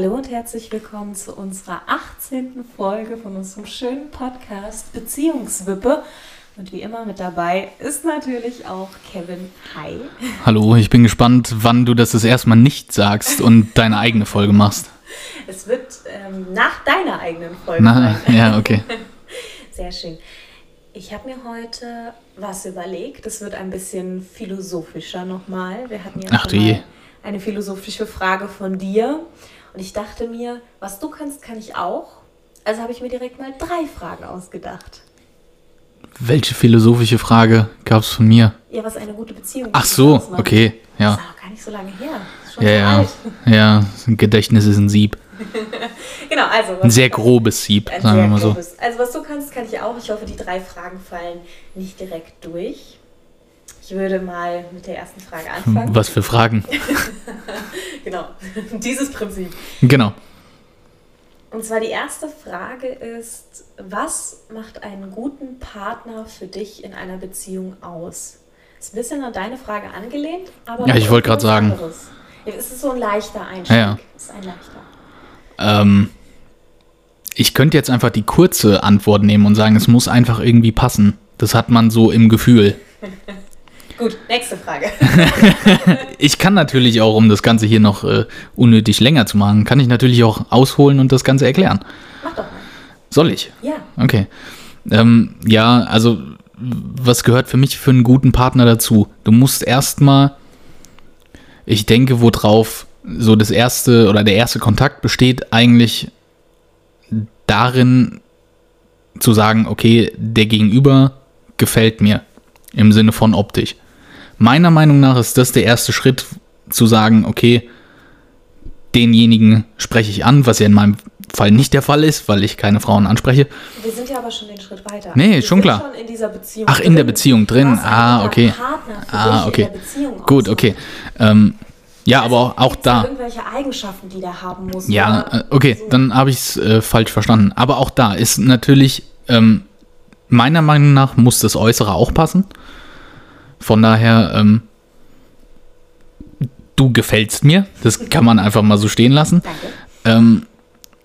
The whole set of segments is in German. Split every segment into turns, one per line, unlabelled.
Hallo und herzlich willkommen zu unserer 18. Folge von unserem schönen Podcast Beziehungswippe. Und wie immer mit dabei ist natürlich auch Kevin. Hi.
Hallo, ich bin gespannt, wann du das das erste Mal nicht sagst und deine eigene Folge machst.
Es wird ähm, nach deiner eigenen Folge
Na,
sein.
ja, okay.
Sehr schön. Ich habe mir heute was überlegt. Das wird ein bisschen philosophischer nochmal. Wir hatten ja
Ach
eine philosophische Frage von dir. Und ich dachte mir, was du kannst, kann ich auch. Also habe ich mir direkt mal drei Fragen ausgedacht.
Welche philosophische Frage gab es von mir?
Ja, was eine gute Beziehung
Ach so, okay,
Das
ja.
ist aber gar nicht so lange her. Das schon
Ja, ja,
alt.
ja. Ein Gedächtnis ist ein Sieb.
Genau, also.
Ein sehr grobes Sieb, sagen wir mal so.
grobes. Also was du kannst, kann ich auch. Ich hoffe, die drei Fragen fallen nicht direkt durch. Ich würde mal mit der ersten Frage anfangen.
Was für Fragen?
Genau, dieses Prinzip.
Genau.
Und zwar die erste Frage ist, was macht einen guten Partner für dich in einer Beziehung aus? Ist ein bisschen an deine Frage angelehnt, aber
Ja, ich wollte gerade sagen.
anderes. Es ist so ein leichter Einstieg.
Ja, ja.
Es ist ein leichter.
Ähm, ich könnte jetzt einfach die kurze Antwort nehmen und sagen, es muss einfach irgendwie passen. Das hat man so im Gefühl.
Gut, nächste Frage.
Ich kann natürlich auch, um das Ganze hier noch äh, unnötig länger zu machen, kann ich natürlich auch ausholen und das Ganze erklären.
Mach doch mal.
Soll ich?
Ja,
Okay. Ähm, ja, also was gehört für mich für einen guten Partner dazu? Du musst erstmal, ich denke, worauf so das erste oder der erste Kontakt besteht, eigentlich darin zu sagen, okay, der Gegenüber gefällt mir im Sinne von optisch. Meiner Meinung nach ist das der erste Schritt zu sagen, okay, denjenigen spreche ich an, was ja in meinem Fall nicht der Fall ist, weil ich keine Frauen anspreche.
wir sind ja aber schon den Schritt weiter.
Nee,
wir
schon klar.
Schon in Beziehung
Ach, in der
drin.
Beziehung drin. Ah,
guter
okay.
Partner für
Ah, okay.
Der Beziehung
Gut, okay. Ähm, ja, aber auch, auch
da irgendwelche Eigenschaften, die der haben muss?
Ja,
oder
äh, okay,
so?
dann habe ich es äh, falsch verstanden. Aber auch da ist natürlich, ähm, meiner Meinung nach, muss das Äußere auch passen. Von daher, ähm, du gefällst mir. Das kann man einfach mal so stehen lassen.
Danke.
Ähm,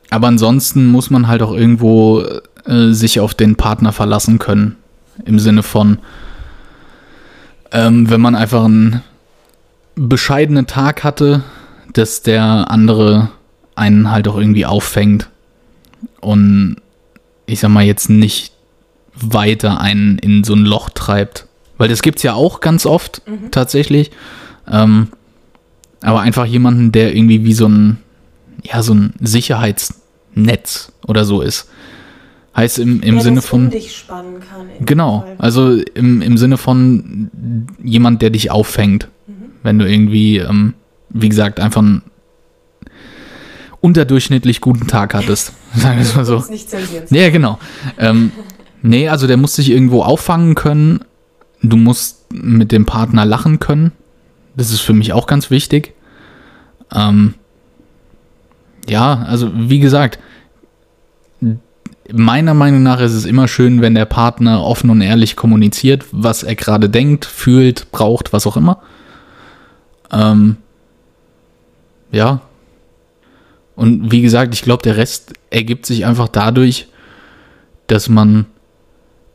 aber ansonsten muss man halt auch irgendwo äh, sich auf den Partner verlassen können. Im Sinne von, ähm, wenn man einfach einen bescheidenen Tag hatte, dass der andere einen halt auch irgendwie auffängt und ich sag mal jetzt nicht weiter einen in so ein Loch treibt. Weil das gibt's ja auch ganz oft tatsächlich. Ähm, aber einfach jemanden, der irgendwie wie so ein, ja, so ein Sicherheitsnetz oder so ist. Heißt im, im
der
Sinne von.
Dich spannen kann.
Genau,
Fall.
also im, im Sinne von jemand, der dich auffängt, wenn du irgendwie, ähm, wie gesagt, einfach einen unterdurchschnittlich guten Tag hattest. Sagen wir es mal so.
Uns nicht zensieren.
Ja, genau. Ähm, nee, also der muss dich irgendwo auffangen können. Du musst mit dem Partner lachen können. Das ist für mich auch ganz wichtig. Ähm, ja, also wie gesagt, meiner Meinung nach ist es immer schön, wenn der Partner offen und ehrlich kommuniziert, was er gerade denkt, fühlt, braucht, was auch immer. Ähm, ja. Und wie gesagt, ich glaube, der Rest ergibt sich einfach dadurch, dass man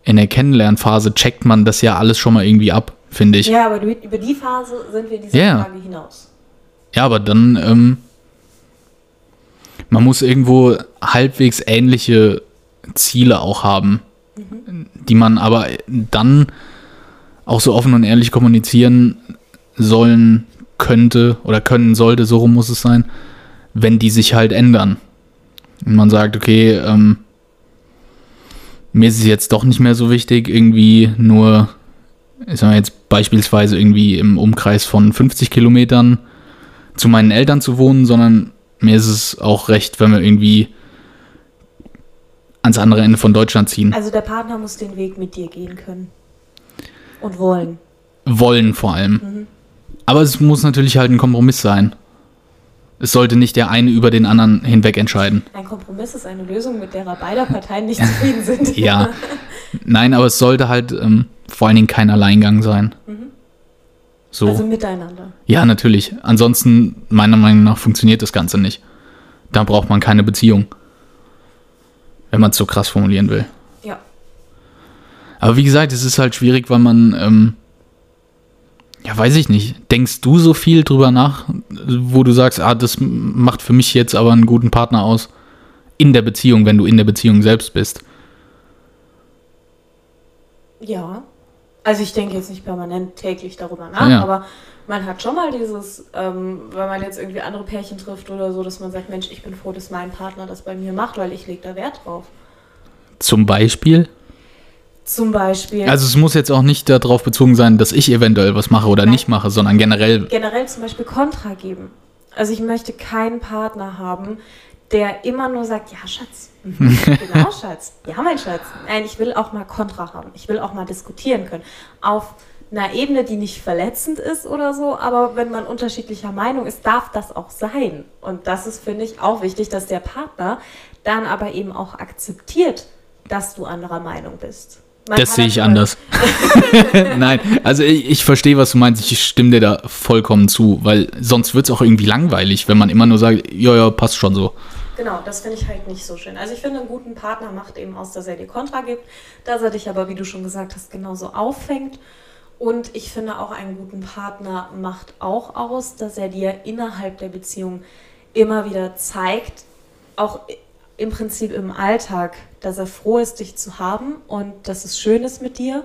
in der Kennenlernphase checkt man das ja alles schon mal irgendwie ab, finde ich. Ja.
Ja, aber über die Phase sind wir in dieser
Ja.
Frage hinaus.
aber dann, ähm, man muss irgendwo halbwegs ähnliche Ziele auch haben, die man aber dann auch so offen und ehrlich kommunizieren sollen könnte oder können sollte, so rum muss es sein, wenn die sich halt ändern. Und man sagt, okay, ähm, mir ist es jetzt doch nicht mehr so wichtig, irgendwie nur, ich sag mal jetzt beispielsweise irgendwie im Umkreis von 50 Kilometern zu meinen Eltern zu wohnen, sondern mir ist es auch recht, wenn wir irgendwie ans andere Ende von Deutschland ziehen.
Also der Partner muss den Weg mit dir gehen können. Und wollen.
Wollen vor allem. Aber es muss natürlich halt ein Kompromiss sein. Es sollte nicht der eine über den anderen hinweg entscheiden.
Ein Kompromiss ist eine Lösung, mit der beider Parteien nicht zufrieden sind.
Ja. Nein, aber es sollte halt ähm, vor allen Dingen kein Alleingang sein. So.
Also miteinander.
ja, natürlich. Ansonsten, meiner Meinung nach, funktioniert das Ganze nicht. da braucht man keine Beziehung. Wenn man es so krass formulieren will.
Ja.
Aber wie gesagt, es ist halt schwierig, weil man, ähm, ja, weiß ich nicht. Denkst du so viel drüber nach, wo du sagst, ah, das macht für mich jetzt aber einen guten Partner aus? In der Beziehung, wenn du in der Beziehung selbst bist.
Ja. Also ich denke jetzt nicht permanent täglich darüber nach,
Ja.
aber man hat schon mal dieses, ähm, wenn man jetzt irgendwie andere Pärchen trifft oder so, dass man sagt, Mensch, ich bin froh, dass mein Partner das bei mir macht, weil ich lege da Wert drauf.
Zum Beispiel.
Zum Beispiel.
Also es muss jetzt auch nicht darauf bezogen sein, dass ich eventuell was mache oder
Nein.
nicht mache, sondern generell.
generell zum Beispiel Kontra geben. Also ich möchte keinen Partner haben, der immer nur sagt, ja, Schatz. Mhm, genau, Schatz. Ja, mein Schatz. Nein, ich will auch mal Kontra haben. Ich will auch mal diskutieren können. Auf einer Ebene, die nicht verletzend ist oder so, aber wenn man unterschiedlicher Meinung ist, darf das auch sein. Und das ist, finde ich, auch wichtig, dass der Partner dann aber eben auch akzeptiert, dass du anderer Meinung bist. Man
Das sehe ich anders. Nein, also ich, ich verstehe, was du meinst. Ich stimme dir da vollkommen zu, weil sonst wird es auch irgendwie langweilig, wenn man immer nur sagt, ja, ja, passt schon so.
Genau, das finde ich halt nicht so schön. Also ich finde, einen guten Partner macht eben aus, dass er dir Kontra gibt, dass er dich aber, wie du schon gesagt hast, genauso auffängt. Und ich finde auch, einen guten Partner macht auch aus, dass er dir innerhalb der Beziehung immer wieder zeigt, auch im Prinzip im Alltag, dass er froh ist, dich zu haben und dass es schön ist mit dir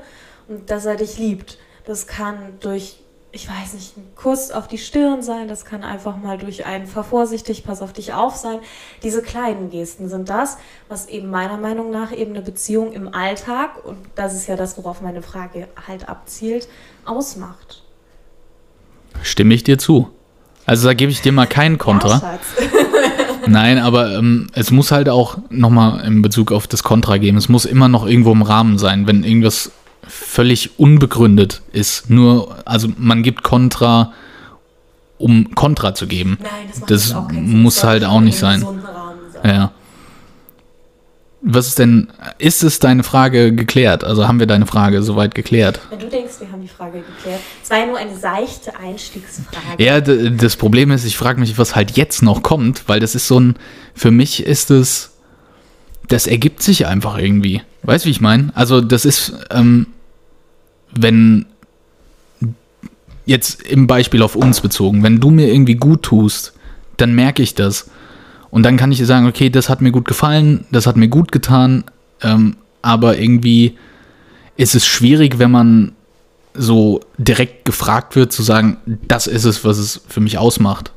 und dass er dich liebt. Das kann durch, ich weiß nicht, ein Kuss auf die Stirn sein, das kann einfach mal durch ein Vervorsichtig, pass auf dich auf sein. Diese kleinen Gesten sind das, was eben meiner Meinung nach eben eine Beziehung im Alltag, und das ist ja das, worauf meine Frage halt abzielt, ausmacht.
Stimme ich dir zu. Also da gebe ich dir mal keinen Kontra.
Ja.
Nein, aber ähm, es muss halt auch nochmal in Bezug auf das Kontra geben. Es muss immer noch irgendwo im Rahmen sein, wenn irgendwas völlig unbegründet ist. Nur, also man gibt Kontra, um Kontra zu geben.
Nein, das,
Das muss halt auch nicht sein.
sein.
Ja. Was ist denn, ist es deine Frage geklärt? Also haben wir deine Frage soweit geklärt?
Wenn du denkst, wir haben die Frage geklärt. Es war ja nur eine seichte Einstiegsfrage.
Ja, das Problem ist, ich frage mich, was halt jetzt noch kommt, weil das ist so ein, für mich ist es, das ergibt sich einfach irgendwie. Weißt du, wie ich meine? Also das ist, ähm, wenn, jetzt im Beispiel auf uns bezogen, wenn du mir irgendwie gut tust, dann merke ich das. Und dann kann ich dir sagen, okay, das hat mir gut gefallen, das hat mir gut getan, ähm, aber irgendwie ist es schwierig, wenn man so direkt gefragt wird, zu sagen, das ist es, was es für mich ausmacht.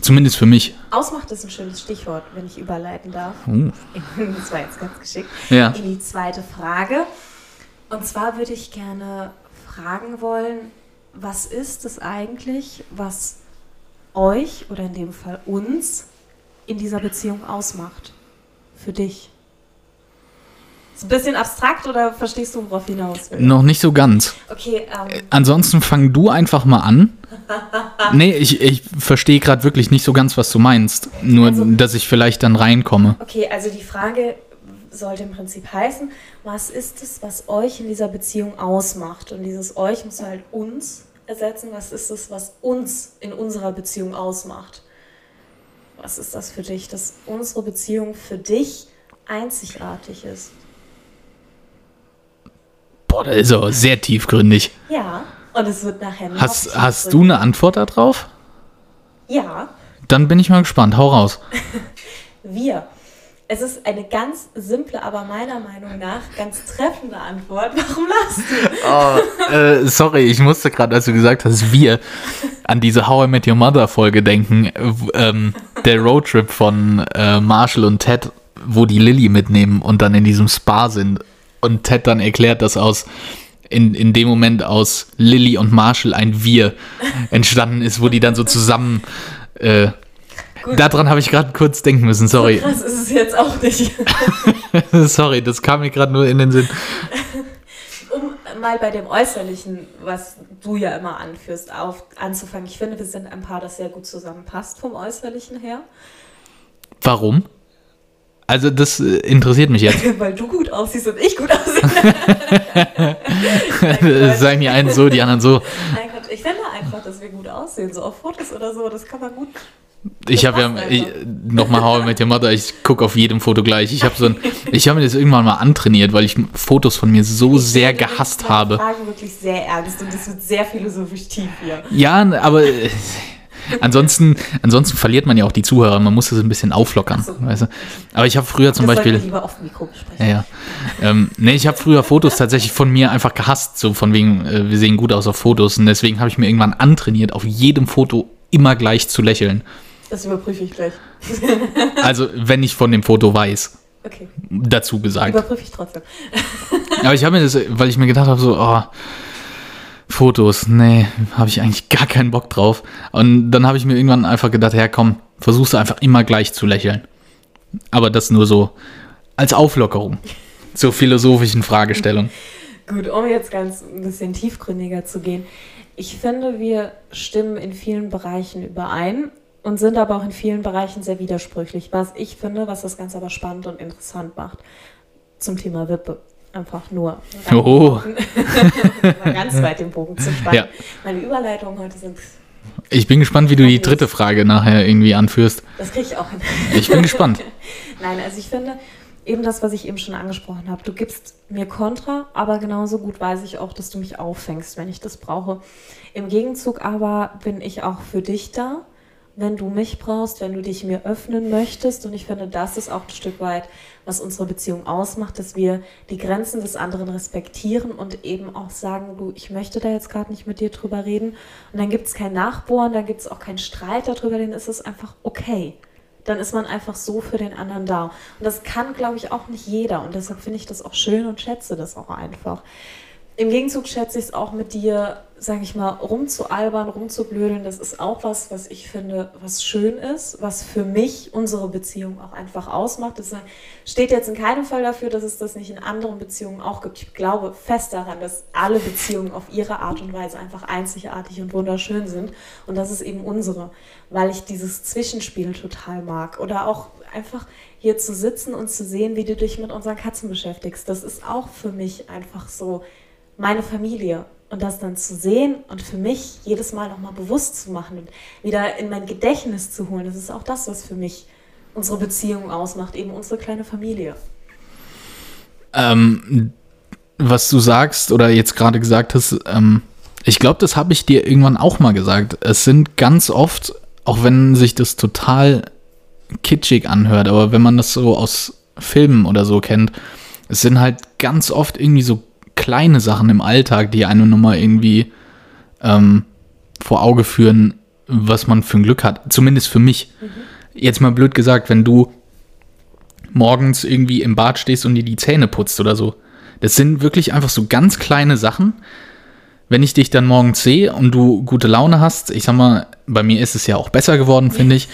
Zumindest für mich.
Ausmacht ist ein schönes Stichwort, wenn ich überleiten darf.
Uh.
Das war jetzt ganz geschickt.
Ja.
In die zweite Frage. Und zwar würde ich gerne fragen wollen, was ist es eigentlich, was euch oder in dem Fall uns in dieser Beziehung ausmacht? Für dich. Ist ein bisschen abstrakt oder verstehst du, worauf hinaus will?
Noch nicht so ganz.
Okay, ähm,
Ansonsten fang du einfach mal an. Nee, ich, ich verstehe gerade wirklich nicht so ganz, was du meinst. Nur,
Also-
dass ich vielleicht dann reinkomme.
Okay, also die Frage sollte im Prinzip heißen, was ist es, was euch in dieser Beziehung ausmacht? Und dieses euch muss halt uns ersetzen. Was ist es, was uns in unserer Beziehung ausmacht? Was ist das für dich, dass unsere Beziehung für dich einzigartig ist?
Boah, das ist aber sehr tiefgründig.
Ja, und es wird nachher noch
Hast, hast du eine Antwort darauf?
Ja,
Dann bin ich mal gespannt. Hau raus.
wir. Es ist eine ganz simple, aber meiner Meinung nach ganz treffende Antwort. Warum lachst du?
Oh, äh, sorry, ich musste gerade, als du gesagt hast, wir an diese How I Met Your Mother Folge denken. Äh, ähm, der Roadtrip von äh, Marshall und Ted, wo die Lilly mitnehmen und dann in diesem Spa sind. Und Ted dann erklärt, dass aus in, in dem Moment aus Lilly und Marshall ein Wir entstanden ist, wo die dann so zusammen. Äh,
Gut.
daran habe ich gerade kurz denken müssen, sorry.
Krass ist es jetzt auch nicht.
sorry, das kam mir gerade nur in den Sinn.
Um mal bei dem Äußerlichen, was du ja immer anführst, auf, anzufangen. Ich finde, wir sind ein Paar, das sehr gut zusammenpasst vom Äußerlichen her.
Warum? Also, das äh, interessiert mich jetzt.
Weil du gut aussiehst und ich gut aussehe.
Sagen die einen so, die anderen so.
Mein Gott, ich finde einfach, dass wir gut aussehen. So auf Fotos oder so, das kann man gut
Ich habe ja, ich, nochmal How mit Your Mother, ich gucke auf jedem Foto gleich. Ich habe so ein, ich habe mir das irgendwann mal antrainiert, weil ich Fotos von mir so
Ich
sehr gehasst habe.
Frage wirklich sehr ernst und es wird sehr philosophisch tief hier.
Ja, aber äh, ansonsten, ansonsten verliert man ja auch die Zuhörer. Man muss das ein bisschen auflockern.
So.
Weißt du? Aber ich habe früher zum
das
Beispiel.
wir lieber auf Mikro besprechen.
Ja, ja. Ähm, nee, ich habe früher Fotos tatsächlich von mir einfach gehasst, so von wegen, äh, wir sehen gut aus auf Fotos. Und deswegen habe ich mir irgendwann antrainiert, auf jedem Foto immer gleich zu lächeln.
Das überprüfe ich gleich.
Also, wenn ich von dem Foto weiß,
Okay,
dazu gesagt.
überprüfe ich trotzdem.
Aber ich habe mir das, weil ich mir gedacht habe, so, oh, Fotos, nee, habe ich eigentlich gar keinen Bock drauf. Und dann habe ich mir irgendwann einfach gedacht, ja komm, versuchst du einfach immer gleich zu lächeln. Aber das nur so als Auflockerung zur philosophischen Fragestellung.
Gut, um jetzt ganz ein bisschen tiefgründiger zu gehen. Ich finde, wir stimmen in vielen Bereichen überein und sind aber auch in vielen Bereichen sehr widersprüchlich. Was ich finde, was das Ganze aber spannend und interessant macht. Zum Thema Wippe. Einfach nur.
Oh.
Mal ganz weit den Bogen zu spannen.
Ja.
Meine Überleitungen heute sind.
Ich bin gespannt, wie du die dritte Frage nachher irgendwie anführst.
Das kriege ich auch hin.
Ich bin gespannt.
Nein, also ich finde, eben das, was ich eben schon angesprochen habe, du gibst mir Kontra, aber genauso gut weiß ich auch, dass du mich auffängst, wenn ich das brauche. Im Gegenzug aber bin ich auch für dich da, wenn du mich brauchst, wenn du dich mir öffnen möchtest. Und ich finde, das ist auch ein Stück weit, was unsere Beziehung ausmacht, dass wir die Grenzen des anderen respektieren und eben auch sagen, du, ich möchte da jetzt gerade nicht mit dir drüber reden. Und dann gibt es kein Nachbohren, dann gibt es auch keinen Streit darüber, dann ist es einfach okay dann ist man einfach so für den anderen da. Und das kann, glaube ich, auch nicht jeder. Und deshalb finde ich das auch schön und schätze das auch einfach. Im Gegenzug schätze ich es auch mit dir, sage ich mal, rumzualbern, rumzublödeln. Das ist auch was, was ich finde, was schön ist, was für mich unsere Beziehung auch einfach ausmacht. Das steht jetzt in keinem Fall dafür, dass es das nicht in anderen Beziehungen auch gibt. Ich glaube fest daran, dass alle Beziehungen auf ihre Art und Weise einfach einzigartig und wunderschön sind. Und das ist eben unsere, weil ich dieses Zwischenspiel total mag. Oder auch einfach hier zu sitzen und zu sehen, wie du dich mit unseren Katzen beschäftigst. Das ist auch für mich einfach so meine Familie. Und das dann zu sehen und für mich jedes Mal nochmal bewusst zu machen und wieder in mein Gedächtnis zu holen, das ist auch das, was für mich unsere Beziehung ausmacht, eben unsere kleine Familie.
Ähm, was du sagst oder jetzt gerade gesagt hast, ähm, ich glaube, das habe ich dir irgendwann auch mal gesagt. Es sind ganz oft, auch wenn sich das total kitschig anhört, aber wenn man das so aus Filmen oder so kennt, es sind halt ganz oft irgendwie so kleine Sachen im Alltag, die einem nochmal irgendwie ähm, vor Auge führen, was man für ein Glück hat. Zumindest für mich. Jetzt mal blöd gesagt, wenn du morgens irgendwie im Bad stehst und dir die Zähne putzt oder so. Das sind wirklich einfach so ganz kleine Sachen. Wenn ich dich dann morgens sehe und du gute Laune hast, ich sag mal, bei mir ist es ja auch besser geworden, finde ich.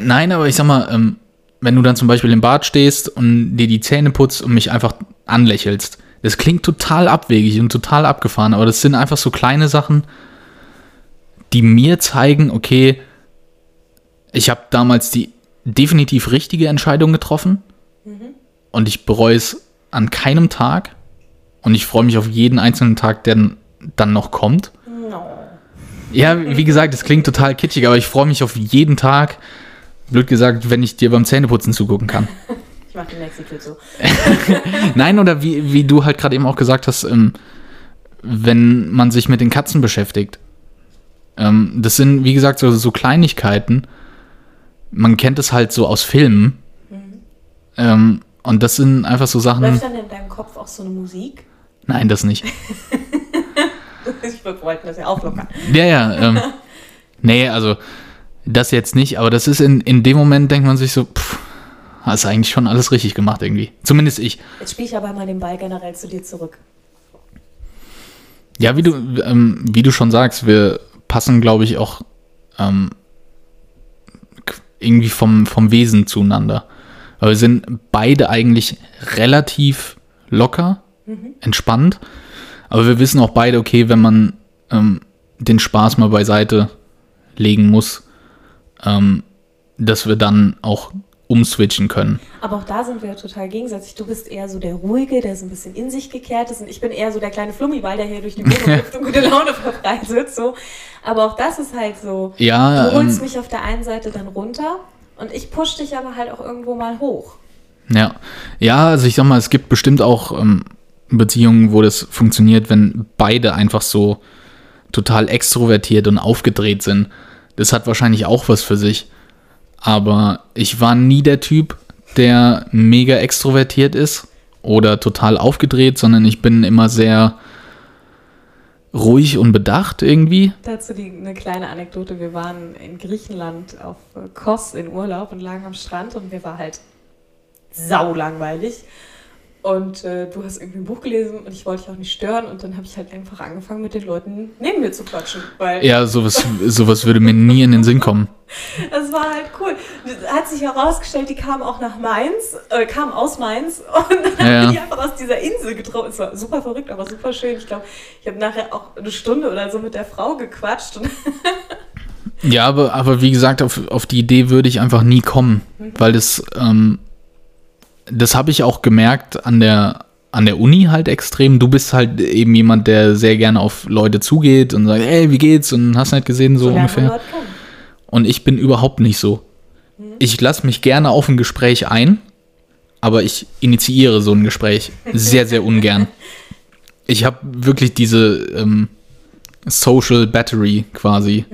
Nein, aber ich sag mal, ähm, wenn du dann zum Beispiel im Bad stehst und dir die Zähne putzt und mich einfach anlächelst, das klingt total abwegig und total abgefahren, aber das sind einfach so kleine Sachen, die mir zeigen, okay, ich habe damals die definitiv richtige Entscheidung getroffen und ich bereue es an keinem Tag und ich freue mich auf jeden einzelnen Tag, der dann- dann noch kommt.
No.
Ja, wie gesagt, es klingt total kitschig, aber ich freue mich auf jeden Tag, blöd gesagt, wenn ich dir beim Zähneputzen zugucken kann.
Die nächste Tür zu.
Nein, oder wie, wie du halt gerade eben auch gesagt hast, ähm, wenn man sich mit den Katzen beschäftigt. Ähm, das sind, wie gesagt, so, so Kleinigkeiten. Man kennt es halt so aus Filmen. Ähm, und das sind einfach so Sachen.
Läuft dann in deinem Kopf auch so eine Musik?
Nein, das nicht.
Ich wollte das ja auflockern.
Ja, ja. Ähm, nee, also das jetzt nicht, aber das ist in, in dem Moment, denkt man sich so, pff, hast eigentlich schon alles richtig gemacht irgendwie. Zumindest ich.
Jetzt spiele ich aber mal den Ball generell zu dir zurück.
Ja, wie du, ähm, wie du schon sagst, wir passen, glaube ich, auch ähm, irgendwie vom, vom Wesen zueinander. Aber wir sind beide eigentlich relativ locker, entspannt. Aber wir wissen auch beide, okay, wenn man ähm, den Spaß mal beiseite legen muss, ähm, dass wir dann auch umswitchen können.
Aber auch da sind wir ja total gegensätzlich. Du bist eher so der Ruhige, der so ein bisschen in sich gekehrt ist. Und ich bin eher so der kleine Flummiball, der hier durch die Wohnung hüpft und gute Laune verbreitet. So. Aber auch das ist halt so.
Ja,
du holst
ähm,
mich auf der einen Seite dann runter und ich push dich aber halt auch irgendwo mal hoch.
Ja, ja, also ich sag mal, es gibt bestimmt auch ähm, Beziehungen, wo das funktioniert, wenn beide einfach so total extrovertiert und aufgedreht sind. Das hat wahrscheinlich auch was für sich. Aber ich war nie der Typ, der mega extrovertiert ist oder total aufgedreht, sondern ich bin immer sehr ruhig und bedacht irgendwie.
Dazu die, eine kleine Anekdote. Wir waren in Griechenland auf Kos in Urlaub und lagen am Strand und mir war halt saulangweilig. Und äh, du hast irgendwie ein Buch gelesen und ich wollte dich auch nicht stören und dann habe ich halt einfach angefangen mit den Leuten neben mir zu quatschen. Weil
Ja, sowas, sowas würde mir nie in den Sinn kommen.
Das war halt cool. Hat sich herausgestellt, die kamen auch nach Mainz, äh, kamen aus Mainz und dann
Ja.
haben die einfach aus dieser Insel getroffen. Es war super verrückt, aber super schön. Ich glaube, ich habe nachher auch eine Stunde oder so mit der Frau gequatscht.
Ja, aber, aber wie gesagt, auf, auf die Idee würde ich einfach nie kommen, weil das, ähm, das habe ich auch gemerkt an der, an der Uni halt extrem. Du bist halt eben jemand, der sehr gerne auf Leute zugeht und sagt, hey, wie geht's? Und hast nicht gesehen, so,
man
ungefähr. Und ich bin überhaupt nicht so. Ich lasse mich gerne auf ein Gespräch ein, aber ich initiiere so ein Gespräch sehr, sehr ungern. Ich habe wirklich diese ähm, Social Battery quasi.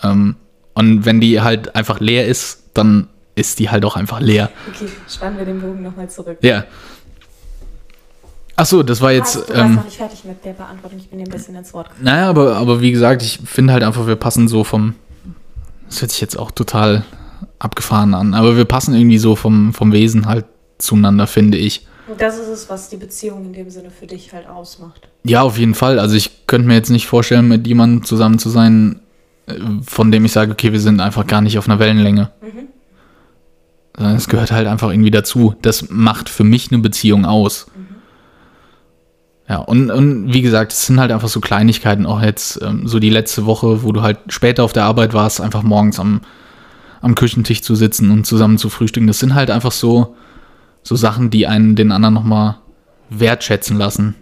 Ähm, und wenn die halt einfach leer ist, dann ist die halt auch einfach leer.
Okay, spannen wir den Bogen nochmal zurück.
Ja. Ach so, das war jetzt.
Ah, du
Ähm,
noch nicht fertig mit der Beantwortung. Ich bin dir ein bisschen ins Wort gefallen.
Naja, aber, aber wie gesagt, ich finde halt einfach, wir passen so vom. Das hört sich jetzt auch total abgefahren an, aber wir passen irgendwie so vom, vom Wesen halt zueinander, finde ich.
Und das ist es, was die Beziehung in dem Sinne für dich halt ausmacht.
Ja, auf jeden Fall. Also ich könnte mir jetzt nicht vorstellen, mit jemandem zusammen zu sein, äh, von dem ich sage, okay, wir sind einfach gar nicht auf einer Wellenlänge. Sondern Es gehört halt einfach irgendwie dazu. Das macht für mich eine Beziehung aus. Ja, und, und wie gesagt, es sind halt einfach so Kleinigkeiten, auch jetzt ähm, so die letzte Woche, wo du halt später auf der Arbeit warst, einfach morgens am, am Küchentisch zu sitzen und zusammen zu frühstücken. Das sind halt einfach so, so Sachen, die einen den anderen nochmal wertschätzen lassen.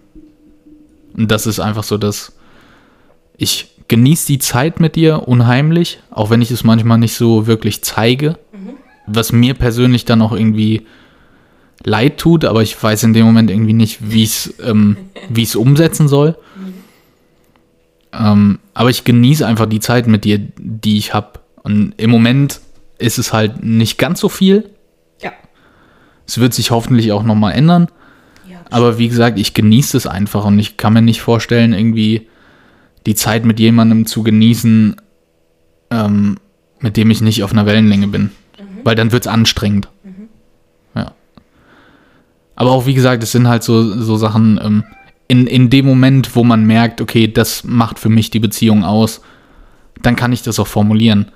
Und das ist einfach so, dass ich genieße die Zeit mit dir unheimlich, auch wenn ich es manchmal nicht so wirklich zeige, was mir persönlich dann auch irgendwie leid tut, aber ich weiß in dem Moment irgendwie nicht, wie ich es ähm, wie ich's umsetzen soll. Ähm, aber ich genieße einfach die Zeit mit dir, die ich habe. Und im Moment ist es halt nicht ganz so viel.
Ja.
Es wird sich hoffentlich auch nochmal ändern.
Ja,
Aber wie gesagt, ich genieße es einfach und ich kann mir nicht vorstellen, irgendwie die Zeit mit jemandem zu genießen, ähm, mit dem ich nicht auf einer Wellenlänge bin. Weil dann wird es anstrengend. Ja. Aber auch wie gesagt, es sind halt so, so Sachen, ähm, in, in dem Moment, wo man merkt, okay, das macht für mich die Beziehung aus, dann kann ich das auch formulieren.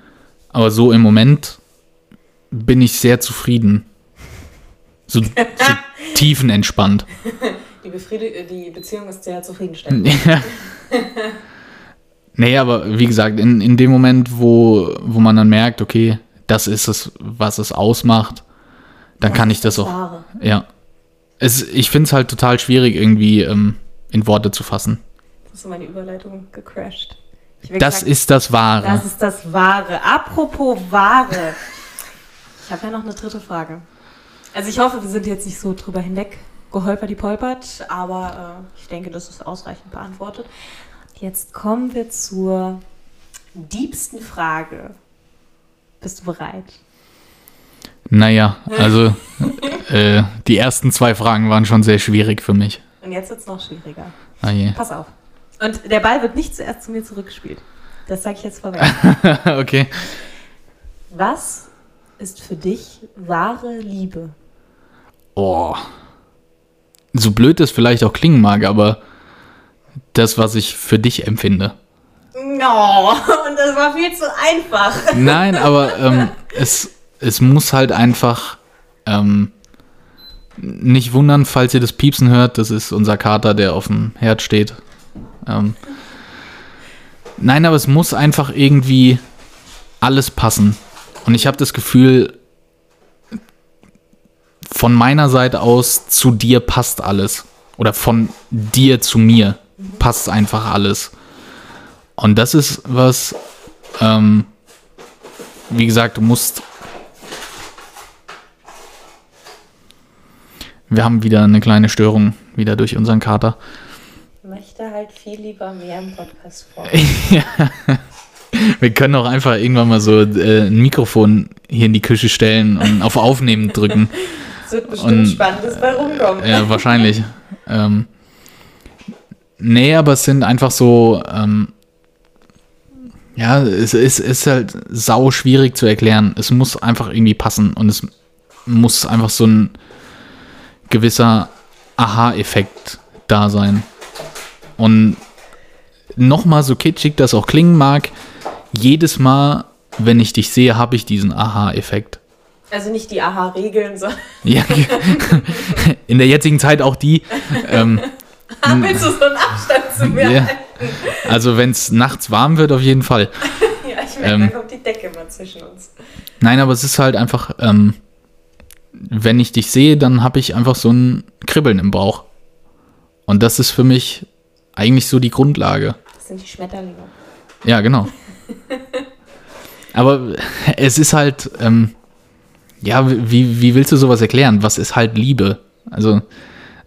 Aber so im Moment bin ich sehr zufrieden. So, so tiefenentspannt.
die, Befriedi äh, die Beziehung ist sehr zufriedenstellend.
Ja. nee, aber wie gesagt, in, in dem Moment, wo, wo man dann merkt, okay, das ist es, was es ausmacht, dann kann ich das auch.
Wahre.
Ja. Es, ich finde es halt total schwierig, irgendwie ähm, in Worte zu fassen.
Hast du meine Überleitung gecrashed?
Das
gesagt,
ist das Wahre.
Das ist das Wahre. Apropos Wahre. Ich habe ja noch eine dritte Frage. Also ich hoffe, wir sind jetzt nicht so drüber hinweg geholpert, die polpert, aber äh, ich denke, das ist ausreichend beantwortet. Jetzt kommen wir zur diebsten Frage. Bist du bereit?
naja, also äh, die ersten zwei Fragen waren schon sehr schwierig für mich.
Und jetzt wird es noch schwieriger.
Ah je.
Pass auf. Und der Ball wird nicht zuerst zu mir zurückgespielt. Das sage ich jetzt vorweg.
okay.
Was ist für dich wahre Liebe?
Oh. So blöd das vielleicht auch klingen mag, aber das, was ich für dich empfinde.
No, und das war viel zu einfach.
Nein, aber ähm, es, es muss halt einfach ähm, nicht wundern, falls ihr das Piepsen hört. Das ist unser Kater, der auf dem Herd steht. Ähm, nein, aber es muss einfach irgendwie alles passen. Und ich habe das Gefühl, von meiner Seite aus zu dir passt alles. Oder von dir zu mir passt einfach alles. Und das ist was, ähm, wie gesagt, du musst. Wir haben wieder eine kleine Störung, wieder durch unseren Kater.
Ich möchte halt viel lieber mehr im Podcast vor.
ja. Wir können auch einfach irgendwann mal so äh, ein Mikrofon hier in die Küche stellen und auf Aufnehmen drücken.
Es wird bestimmt und, Spannendes bei rumkommen.
Ja, wahrscheinlich. ähm, nee, aber es sind einfach so, ähm, ja, es ist, ist halt sau schwierig zu erklären. Es muss einfach irgendwie passen und es muss einfach so ein gewisser Aha-Effekt da sein. Und nochmal so kitschig das auch klingen mag, jedes Mal, wenn ich dich sehe, habe ich diesen Aha-Effekt.
Also nicht die Aha-Regeln, sondern.
Ja, in der jetzigen Zeit auch die. Ähm,
Willst du so einen Abstand zu mir ja.
Also wenn es nachts warm wird, auf jeden Fall.
ja, ich merke, ähm, da kommt die Decke mal zwischen uns.
Nein, aber es ist halt einfach, ähm, wenn ich dich sehe, dann habe ich einfach so ein Kribbeln im Bauch. Und das ist für mich eigentlich so die Grundlage.
Das sind die Schmetterlinge.
Ja, genau. aber es ist halt, ähm, ja, wie, wie willst du sowas erklären? Was ist halt Liebe? Also,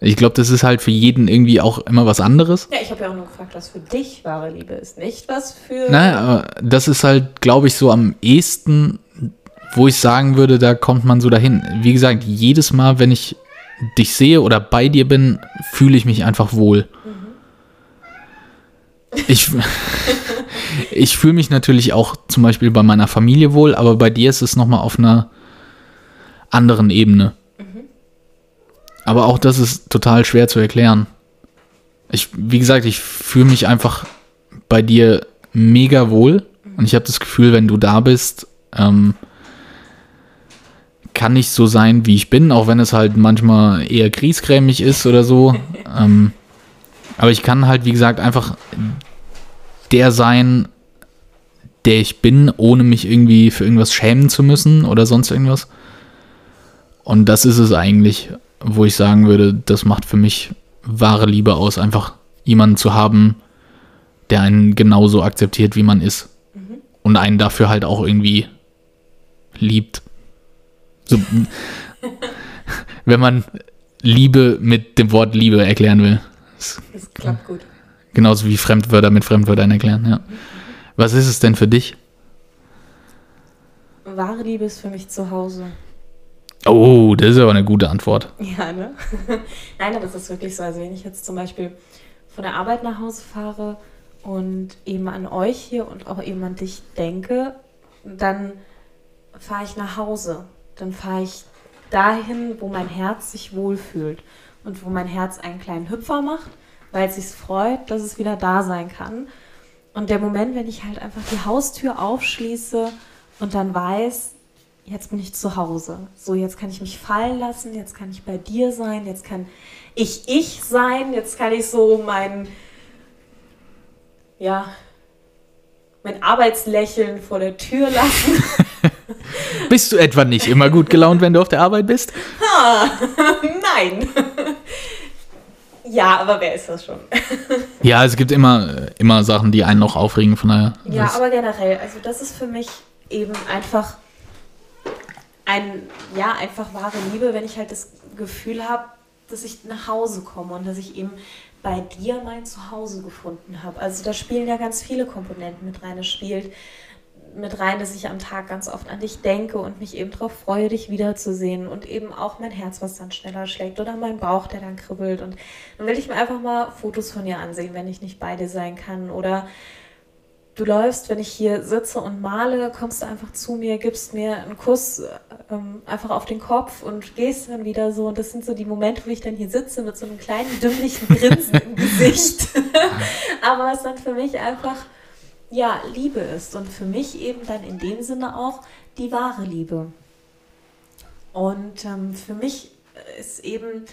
ich glaube, das ist halt für jeden irgendwie auch immer was anderes.
Ja, ich habe ja auch nur gefragt, was für dich wahre Liebe ist, nicht was für.
Naja, das ist halt, glaube ich, so am ehesten, wo ich sagen würde, da kommt man so dahin. Wie gesagt, jedes Mal, wenn ich dich sehe oder bei dir bin, fühle ich mich einfach wohl. Mhm. Ich, ich fühle mich natürlich auch zum Beispiel bei meiner Familie wohl, aber bei dir ist es nochmal auf einer anderen Ebene. Aber auch das ist total schwer zu erklären. Ich, wie gesagt, ich fühle mich einfach bei dir mega wohl und ich habe das Gefühl, wenn du da bist, ähm, kann ich so sein, wie ich bin, auch wenn es halt manchmal eher griesgrämig ist oder so. ähm, aber ich kann halt, wie gesagt, einfach der sein, der ich bin, ohne mich irgendwie für irgendwas schämen zu müssen oder sonst irgendwas. Und das ist es eigentlich wo ich sagen würde, das macht für mich wahre Liebe aus, einfach jemanden zu haben, der einen genauso akzeptiert, wie man ist. Mhm. Und einen dafür halt auch irgendwie liebt. So, wenn man Liebe mit dem Wort Liebe erklären will.
Das, das klappt gut.
Genauso wie Fremdwörter mit Fremdwörtern erklären, ja. Was ist es denn für dich?
Wahre Liebe ist für mich zu Hause.
Oh, das ist aber eine gute Antwort.
Ja, ne? Nein, aber es ist wirklich so. Also wenn ich jetzt zum Beispiel von der Arbeit nach Hause fahre und eben an euch hier und auch eben an dich denke, dann fahre ich nach Hause. Dann fahre ich dahin, wo mein Herz sich wohlfühlt und wo mein Herz einen kleinen Hüpfer macht, weil es sich freut, dass es wieder da sein kann. Und der Moment, wenn ich halt einfach die Haustür aufschließe und dann weiß, jetzt bin ich zu Hause. So, jetzt kann ich mich fallen lassen, jetzt kann ich bei dir sein, jetzt kann ich ich sein, jetzt kann ich so mein, ja, mein Arbeitslächeln vor der Tür lassen.
bist du etwa nicht immer gut gelaunt, wenn du auf der Arbeit bist?
Ha, nein. Ja, aber wer ist das schon?
ja, es gibt immer, immer Sachen, die einen noch aufregen, von daher.
Ja, aber generell, also das ist für mich eben einfach ein, ja, einfach wahre Liebe, wenn ich halt das Gefühl habe, dass ich nach Hause komme und dass ich eben bei dir mein Zuhause gefunden habe. Also da spielen ja ganz viele Komponenten mit rein. Es spielt mit rein, dass ich am Tag ganz oft an dich denke und mich eben darauf freue, dich wiederzusehen und eben auch mein Herz, was dann schneller schlägt oder mein Bauch, der dann kribbelt und dann will ich mir einfach mal Fotos von dir ansehen, wenn ich nicht bei dir sein kann oder du läufst, wenn ich hier sitze und male, kommst du einfach zu mir, gibst mir einen Kuss ähm, einfach auf den Kopf und gehst dann wieder so. Und das sind so die Momente, wo ich dann hier sitze mit so einem kleinen dümmlichen Grinsen im Gesicht. Aber was dann für mich einfach, ja, Liebe ist. Und für mich eben dann in dem Sinne auch die wahre Liebe. Und ähm, für mich ist eben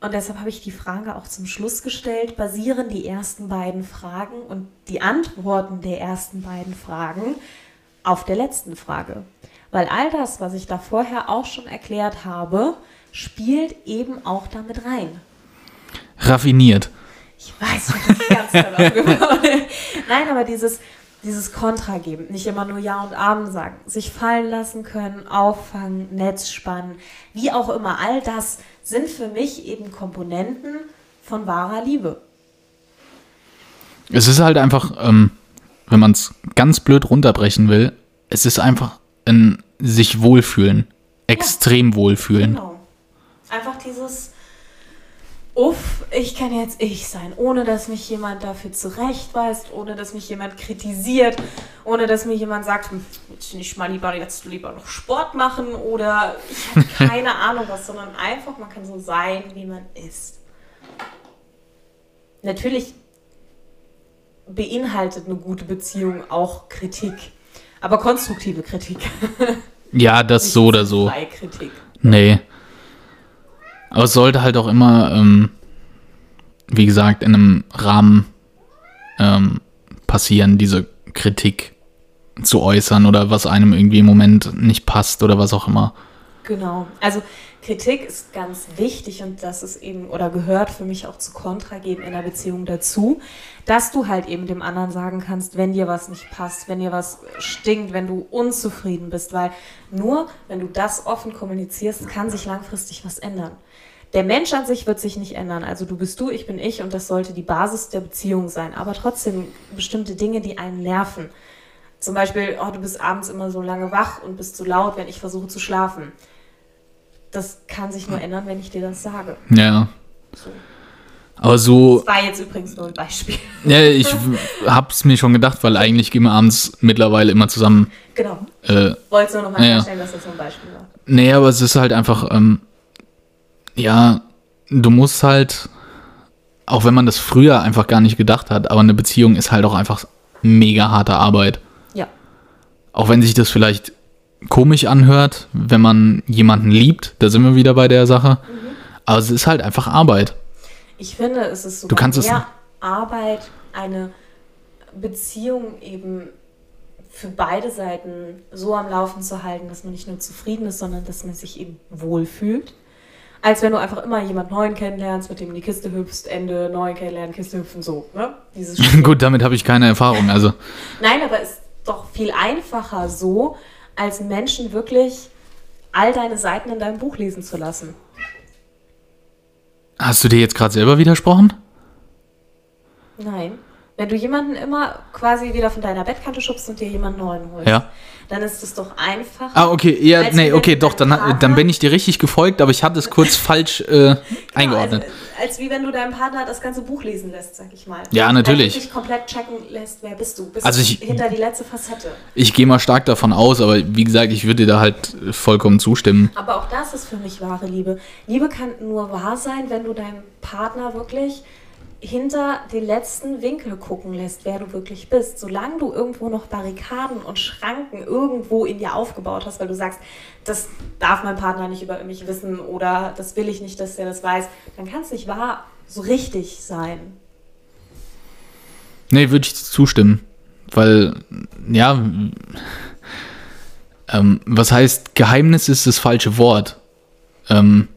und deshalb habe ich die Frage auch zum Schluss gestellt, basieren die ersten beiden Fragen und die Antworten der ersten beiden Fragen auf der letzten Frage. Weil all das, was ich da vorher auch schon erklärt habe, spielt eben auch damit rein.
Raffiniert.
Ich weiß, das ist ganz toll aufgebaut. Nein, aber dieses, dieses Kontra geben, nicht immer nur Ja und Amen sagen, sich fallen lassen können, auffangen, Netz spannen, wie auch immer, all das sind für mich eben Komponenten von wahrer Liebe.
Es ist halt einfach, ähm, wenn man es ganz blöd runterbrechen will, es ist einfach ein sich wohlfühlen, extrem wohlfühlen.
Genau. Einfach dieses, uff, ich kann jetzt ich sein, ohne dass mich jemand dafür zurechtweist, ohne dass mich jemand kritisiert, ohne dass mir jemand sagt, hm, willst du nicht mal lieber jetzt lieber noch Sport machen oder ich habe keine Ahnung was, sondern einfach, man kann so sein, wie man ist. Natürlich beinhaltet eine gute Beziehung auch Kritik, aber konstruktive Kritik.
Ja, das so oder so.
Kritik.
Nee. Aber es sollte halt auch immer, ähm, wie gesagt, in einem Rahmen ähm, passieren, diese Kritik zu äußern oder was einem irgendwie im Moment nicht passt oder was auch immer.
Genau. Also Kritik ist ganz wichtig und das ist eben oder gehört für mich auch zu Kontra geben in der Beziehung dazu, dass du halt eben dem anderen sagen kannst, wenn dir was nicht passt, wenn dir was stinkt, wenn du unzufrieden bist, weil nur wenn du das offen kommunizierst, kann sich langfristig was ändern. Der Mensch an sich wird sich nicht ändern. Also du bist du, ich bin ich und das sollte die Basis der Beziehung sein. Aber trotzdem bestimmte Dinge, die einen nerven. Zum Beispiel, oh, du bist abends immer so lange wach und bist zu laut, wenn ich versuche zu schlafen. Das kann sich nur ändern, wenn ich dir das sage.
Ja.
So.
Aber so,
Das war jetzt übrigens nur ein Beispiel.
ja, ich hab's mir schon gedacht, weil eigentlich gehen wir abends mittlerweile immer zusammen.
Genau.
Äh,
Wollte nur nochmal
Ja,
dass das so ein Beispiel war.
nee, aber es ist halt einfach, ähm, ja, du musst halt, auch wenn man das früher einfach gar nicht gedacht hat, aber eine Beziehung ist halt auch einfach mega harte Arbeit.
Ja.
Auch wenn sich das vielleicht komisch anhört, wenn man jemanden liebt, da sind wir wieder bei der Sache. Aber es ist halt einfach Arbeit.
Ich finde, es ist sogar
Du kannst es-
mehr Arbeit, eine Beziehung eben für beide Seiten so am Laufen zu halten, dass man nicht nur zufrieden ist, sondern dass man sich eben wohlfühlt. Als wenn du einfach immer jemand Neuen kennenlernst, mit dem die Kiste hüpfst, Ende, neu kennenlernen, Kiste hüpfen, so. Ne? Dieses
Gut, damit habe ich keine Erfahrung. Also,
Nein, aber es ist doch viel einfacher so, als Menschen wirklich all deine Seiten in deinem Buch lesen zu lassen.
hast du dir jetzt gerade selber widersprochen?
Nein. Wenn du jemanden immer quasi wieder von deiner Bettkante schubst und dir jemanden neuen holst,
Ja.
dann ist es doch einfacher.
Ah, okay, ja, nee,
wenn
okay, doch, dann,
Partner-
dann bin ich dir richtig gefolgt, aber ich hatte es kurz falsch äh, eingeordnet.
Genau, als, als wie wenn du deinem Partner das ganze Buch lesen lässt, sag ich mal.
Ja, natürlich.
Dich komplett checken lässt, wer bist du? Bist
Also
du
ich-
hinter die letzte Facette.
Ich gehe mal stark davon aus, aber wie gesagt, ich würde dir da halt vollkommen zustimmen.
Aber auch das ist für mich wahre Liebe. Liebe kann nur wahr sein, wenn du deinen Partner wirklich hinter den letzten Winkel gucken lässt, wer du wirklich bist. Solange du irgendwo noch Barrikaden und Schranken irgendwo in dir aufgebaut hast, weil du sagst, das darf mein Partner nicht über mich wissen oder das will ich nicht, dass er das weiß, dann kann es nicht wahr so richtig sein.
Nee, würde ich zustimmen. Weil, ja, ähm, was heißt, Geheimnis ist das falsche Wort. Ähm,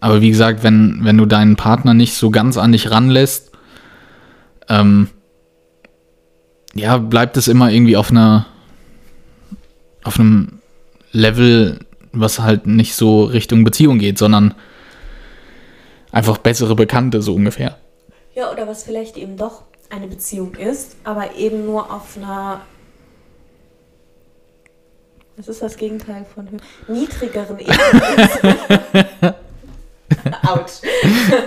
aber wie gesagt, wenn, wenn du deinen Partner nicht so ganz an dich ranlässt, ähm, ja, bleibt es immer irgendwie auf einer, auf einem Level, was halt nicht so Richtung Beziehung geht, sondern einfach bessere Bekannte, so ungefähr.
Ja, oder was vielleicht eben doch eine Beziehung ist, aber eben nur auf einer. Was ist das Gegenteil von niedrigeren Ebene? Autsch.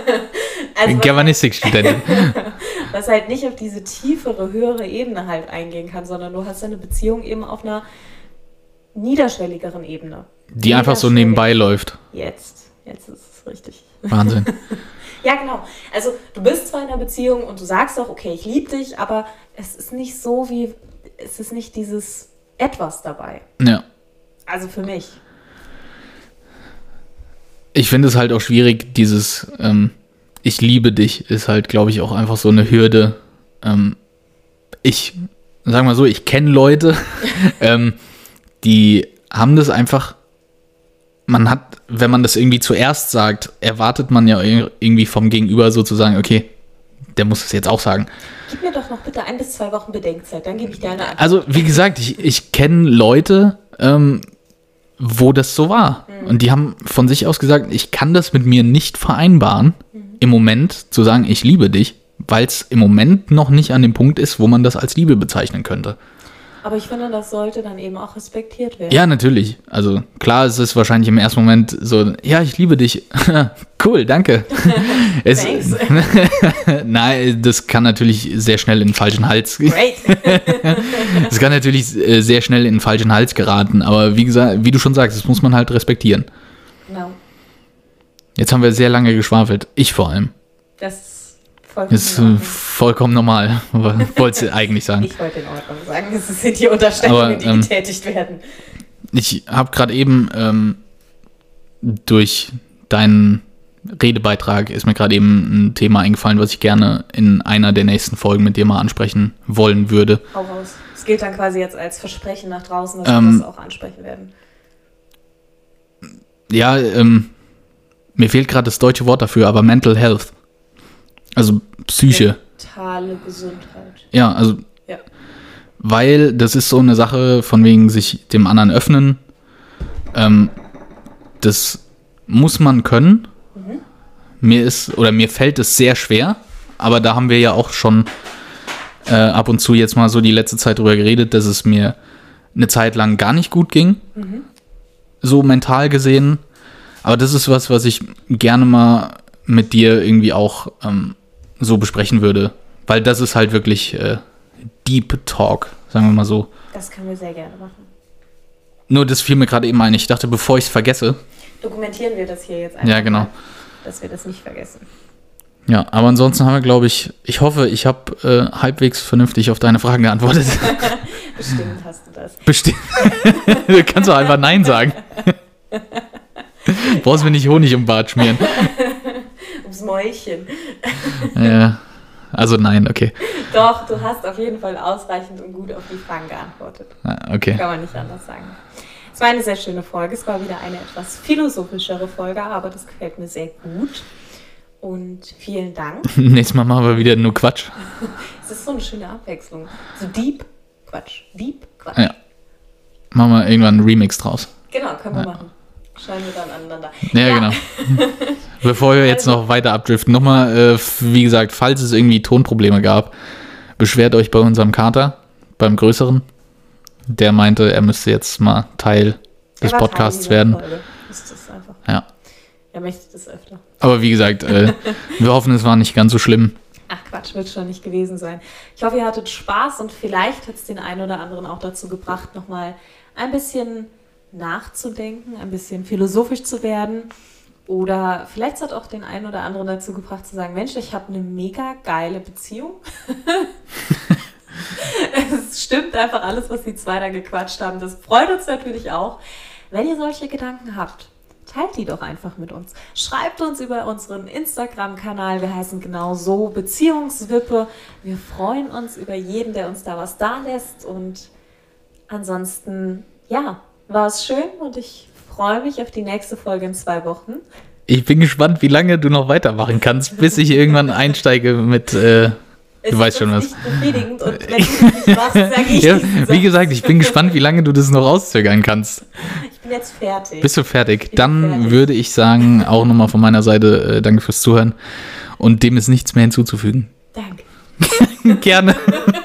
also
Germanistikstudentin.
was halt nicht auf diese tiefere, höhere Ebene halt eingehen kann, sondern du hast eine Beziehung eben auf einer niederschwelligeren Ebene.
Die einfach so nebenbei läuft.
Jetzt, jetzt ist es richtig.
Wahnsinn.
Ja, genau. Also du bist zwar in einer Beziehung und du sagst auch, okay, ich liebe dich, aber es ist nicht so wie, es ist nicht dieses etwas dabei.
Ja.
Also für mich.
Ich finde es halt auch schwierig, dieses ähm, Ich liebe dich ist halt, glaube ich, auch einfach so eine Hürde. Ähm, ich, sagen wir so, ich kenne Leute, ähm, die haben das einfach man hat, wenn man das irgendwie zuerst sagt, erwartet man ja irgendwie vom Gegenüber sozusagen, okay, der muss es jetzt auch sagen.
Gib mir doch noch bitte ein bis zwei Wochen Bedenkzeit, dann gebe ich dir eine Antwort.
Also, wie gesagt, ich, ich kenne Leute, ähm, wo das so war. Mhm. Und die haben von sich aus gesagt, ich kann das mit mir nicht vereinbaren, mhm. im Moment zu sagen, ich liebe dich, weil es im Moment noch nicht an dem Punkt ist, wo man das als Liebe bezeichnen könnte.
Aber ich finde, das sollte dann eben auch respektiert werden.
Ja, natürlich. Also klar, es ist wahrscheinlich im ersten Moment so, ja, ich liebe dich. cool, danke. es, Nein, das kann natürlich sehr schnell in den falschen Hals. Great. Es kann natürlich äh, sehr schnell in den falschen Hals geraten. Aber wie gesagt, wie du schon sagst, das muss man halt respektieren. Genau. Jetzt haben wir sehr lange geschwafelt. Ich vor allem. Das Vollkommen ist äh, vollkommen normal, wollte du eigentlich sagen.
Ich wollte in Ordnung sagen, das sind die Unterstellungen, Aber, die ähm, getätigt werden.
Ich habe gerade eben ähm, durch deinen Redebeitrag ist mir gerade eben ein Thema eingefallen, was ich gerne in einer der nächsten Folgen mit dir mal ansprechen wollen würde.
Hau raus. Es gilt dann quasi jetzt als Versprechen nach draußen, dass ähm, wir das auch ansprechen werden.
Ja, ähm, mir fehlt gerade das deutsche Wort dafür, aber Mental Health. Also Psyche.
Mentale Gesundheit.
Ja, also. Ja. Weil das ist so eine Sache, von wegen sich dem anderen öffnen. Ähm, das muss man können. Mhm. Mir ist, oder mir fällt es sehr schwer, aber da haben wir ja auch schon äh, ab und zu jetzt mal so die letzte Zeit drüber geredet, dass es mir eine Zeit lang gar nicht gut ging. Mhm. So mental gesehen. Aber das ist was, was ich gerne mal mit dir irgendwie auch ähm, so besprechen würde. Weil das ist halt wirklich äh, Deep Talk, sagen wir mal so.
Das können wir sehr gerne machen.
Nur das fiel mir gerade eben ein. Ich dachte, bevor ich es vergesse.
Dokumentieren wir das hier jetzt einfach.
Ja, genau.
Dass wir das nicht vergessen.
Ja, aber ansonsten haben wir, glaube ich, ich hoffe, ich habe äh, halbwegs vernünftig auf deine Fragen geantwortet.
Bestimmt hast du das.
Bestimmt. du kannst doch einfach Nein sagen. Brauchst mir nicht Honig im Bart schmieren.
Mäulchen.
ja. Also nein, okay.
Doch, du hast auf jeden Fall ausreichend und gut auf die Fragen geantwortet.
Ah, okay.
Kann man nicht anders sagen. Es war eine sehr schöne Folge. Es war wieder eine etwas philosophischere Folge, aber das gefällt mir sehr gut. Und vielen Dank.
Nächstes Mal machen wir wieder nur Quatsch.
es ist so eine schöne Abwechslung. So deep Quatsch. Deep Quatsch.
Ja. Machen wir irgendwann einen Remix draus.
Genau, können wir ja. machen. Schreiben wir dann aneinander.
Ja, ja. genau. Bevor wir jetzt also, noch weiter abdriften, nochmal, äh, wie gesagt, falls es irgendwie Tonprobleme gab, beschwert euch bei unserem Kater, beim größeren. Der meinte, er müsste jetzt mal Teil des Podcasts Teil werden. Ja.
Er möchte das öfter.
Aber wie gesagt, äh, wir hoffen, es war nicht ganz so schlimm.
Ach Quatsch, wird schon nicht gewesen sein. Ich hoffe, ihr hattet Spaß und vielleicht hat es den einen oder anderen auch dazu gebracht, nochmal ein bisschen nachzudenken, ein bisschen philosophisch zu werden. Oder vielleicht hat auch den einen oder anderen dazu gebracht zu sagen, Mensch, ich habe eine mega geile Beziehung. es stimmt einfach alles, was die zwei da gequatscht haben. Das freut uns natürlich auch. Wenn ihr solche Gedanken habt, teilt die doch einfach mit uns. Schreibt uns über unseren Instagram-Kanal. Wir heißen genau so Beziehungswippe. Wir freuen uns über jeden, der uns da was da lässt. Und ansonsten, ja, war es schön und ich freue mich auf die nächste Folge in zwei Wochen.
Ich bin gespannt, wie lange du noch weitermachen kannst, bis ich irgendwann einsteige mit. Äh, du weißt schon was. Befriedigend und wenn du nicht machst, sage ich ja, Wie gesagt, ich bin gespannt, wie lange du das noch rauszögern kannst.
Ich bin jetzt fertig.
Bist du fertig? Dann fertig. würde ich sagen, auch nochmal von meiner Seite, äh, danke fürs Zuhören. Und dem ist nichts mehr hinzuzufügen.
Danke.
Gerne.